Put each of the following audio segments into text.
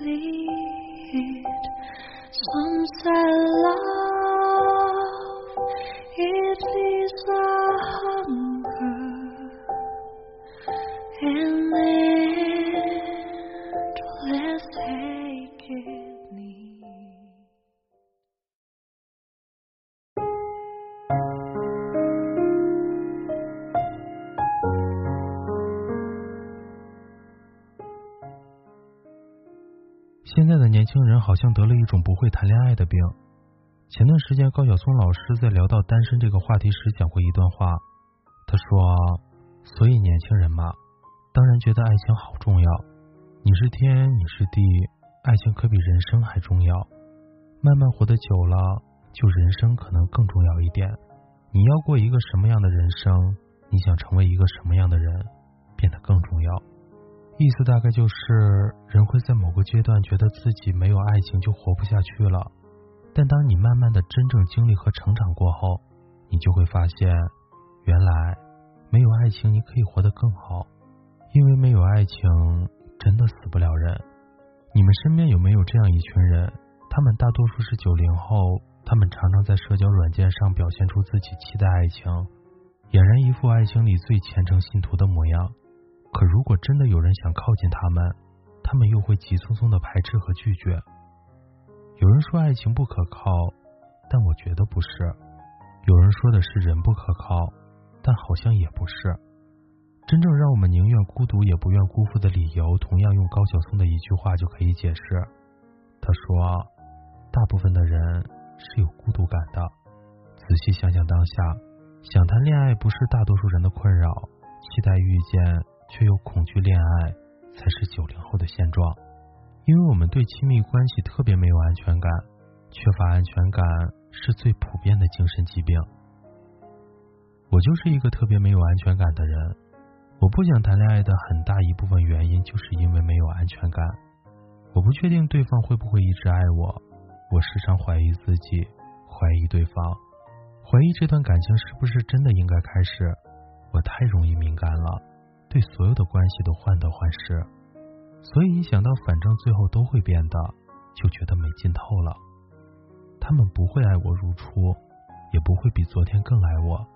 Some say love, it a hunger, and 好像得了一种不会谈恋爱的病。前段时间，高晓松老师在聊到单身这个话题时讲过一段话。他说：“所以年轻人嘛，当然觉得爱情好重要。你是天，你是地，爱情可比人生还重要。慢慢活得久了，就人生可能更重要一点。你要过一个什么样的人生，你想成为一个什么样的人，变得更重要。”意思大概就是，人会在某个阶段觉得自己没有爱情就活不下去了，但当你慢慢的真正经历和成长过后，你就会发现，原来没有爱情你可以活得更好，因为没有爱情真的死不了人。你们身边有没有这样一群人？他们大多数是九零后，他们常常在社交软件上表现出自己期待爱情，俨然一副爱情里最虔诚信徒的模样。可如果真的有人想靠近他们，他们又会急匆匆的排斥和拒绝。有人说爱情不可靠，但我觉得不是。有人说的是人不可靠，但好像也不是。真正让我们宁愿孤独也不愿辜负的理由，同样用高晓松的一句话就可以解释。他说：“大部分的人是有孤独感的。仔细想想当下，想谈恋爱不是大多数人的困扰，期待遇见。”却又恐惧恋爱，才是九零后的现状。因为我们对亲密关系特别没有安全感，缺乏安全感是最普遍的精神疾病。我就是一个特别没有安全感的人。我不想谈恋爱的很大一部分原因，就是因为没有安全感。我不确定对方会不会一直爱我，我时常怀疑自己，怀疑对方，怀疑这段感情是不是真的应该开始。我太容易敏感了。对所有的关系都患得患失，所以一想到反正最后都会变的，就觉得没劲透了。他们不会爱我如初，也不会比昨天更爱我，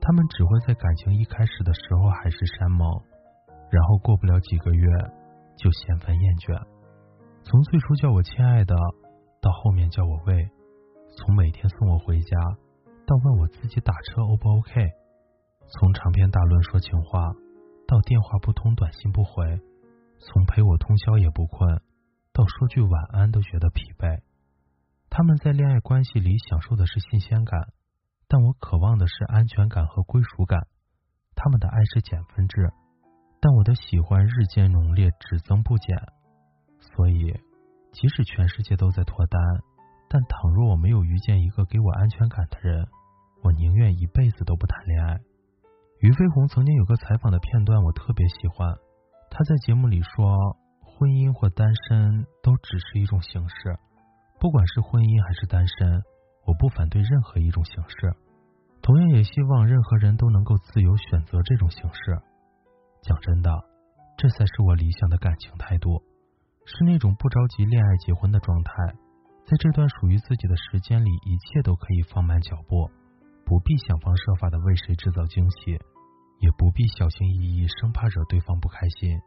他们只会在感情一开始的时候海誓山盟，然后过不了几个月就嫌烦厌倦。从最初叫我亲爱的，到后面叫我喂，从每天送我回家，到问我自己打车 O 不 OK，从长篇大论说情话。到电话不通，短信不回，从陪我通宵也不困，到说句晚安都觉得疲惫。他们在恋爱关系里享受的是新鲜感，但我渴望的是安全感和归属感。他们的爱是减分制，但我的喜欢日渐浓烈，只增不减。所以，即使全世界都在脱单，但倘若我没有遇见一个给我安全感的人，我宁愿一辈子都不谈恋爱。俞飞鸿曾经有个采访的片段，我特别喜欢。他在节目里说：“婚姻或单身都只是一种形式，不管是婚姻还是单身，我不反对任何一种形式。同样也希望任何人都能够自由选择这种形式。讲真的，这才是我理想的感情态度，是那种不着急恋爱结婚的状态，在这段属于自己的时间里，一切都可以放慢脚步。”不必想方设法的为谁制造惊喜，也不必小心翼翼，生怕惹对方不开心。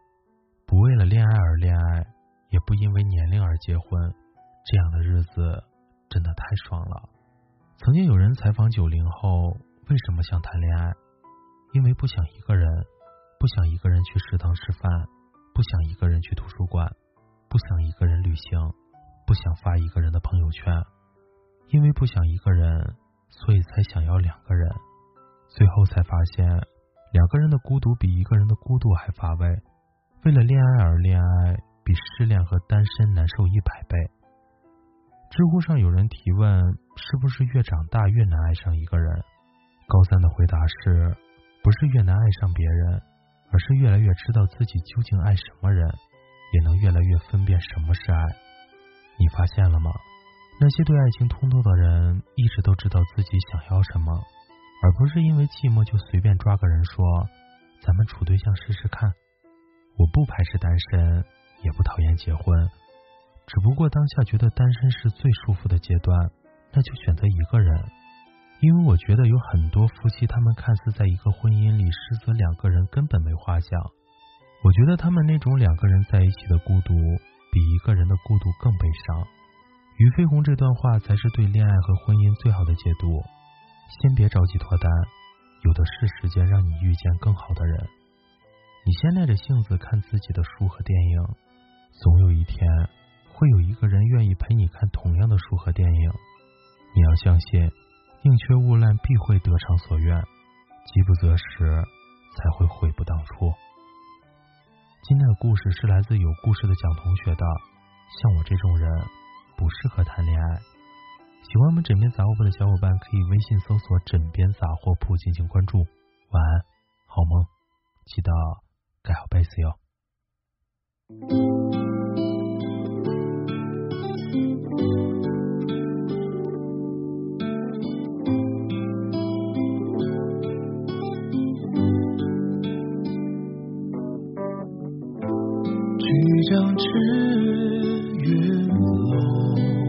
不为了恋爱而恋爱，也不因为年龄而结婚，这样的日子真的太爽了。曾经有人采访九零后为什么想谈恋爱，因为不想一个人，不想一个人去食堂吃饭，不想一个人去图书馆，不想一个人旅行，不想发一个人的朋友圈，因为不想一个人。所以才想要两个人，最后才发现两个人的孤独比一个人的孤独还乏味。为了恋爱而恋爱，比失恋和单身难受一百倍。知乎上有人提问：是不是越长大越难爱上一个人？高三的回答是：不是越难爱上别人，而是越来越知道自己究竟爱什么人，也能越来越分辨什么是爱。你发现了吗？那些对爱情通透的人，一直都知道自己想要什么，而不是因为寂寞就随便抓个人说：“咱们处对象试试看。”我不排斥单身，也不讨厌结婚，只不过当下觉得单身是最舒服的阶段，那就选择一个人。因为我觉得有很多夫妻，他们看似在一个婚姻里，实则两个人根本没话讲。我觉得他们那种两个人在一起的孤独，比一个人的孤独更悲伤。俞飞鸿这段话才是对恋爱和婚姻最好的解读。先别着急脱单，有的是时间让你遇见更好的人。你先耐着性子看自己的书和电影，总有一天会有一个人愿意陪你看同样的书和电影。你要相信，宁缺毋滥必会得偿所愿，饥不择食才会悔不当初。今天的故事是来自有故事的蒋同学的，像我这种人。不适合谈恋爱。喜欢我们枕边杂货铺的小伙伴，可以微信搜索“枕边杂货铺”进行关注。晚安，好梦，记得盖好被子哟。曲江池月。岸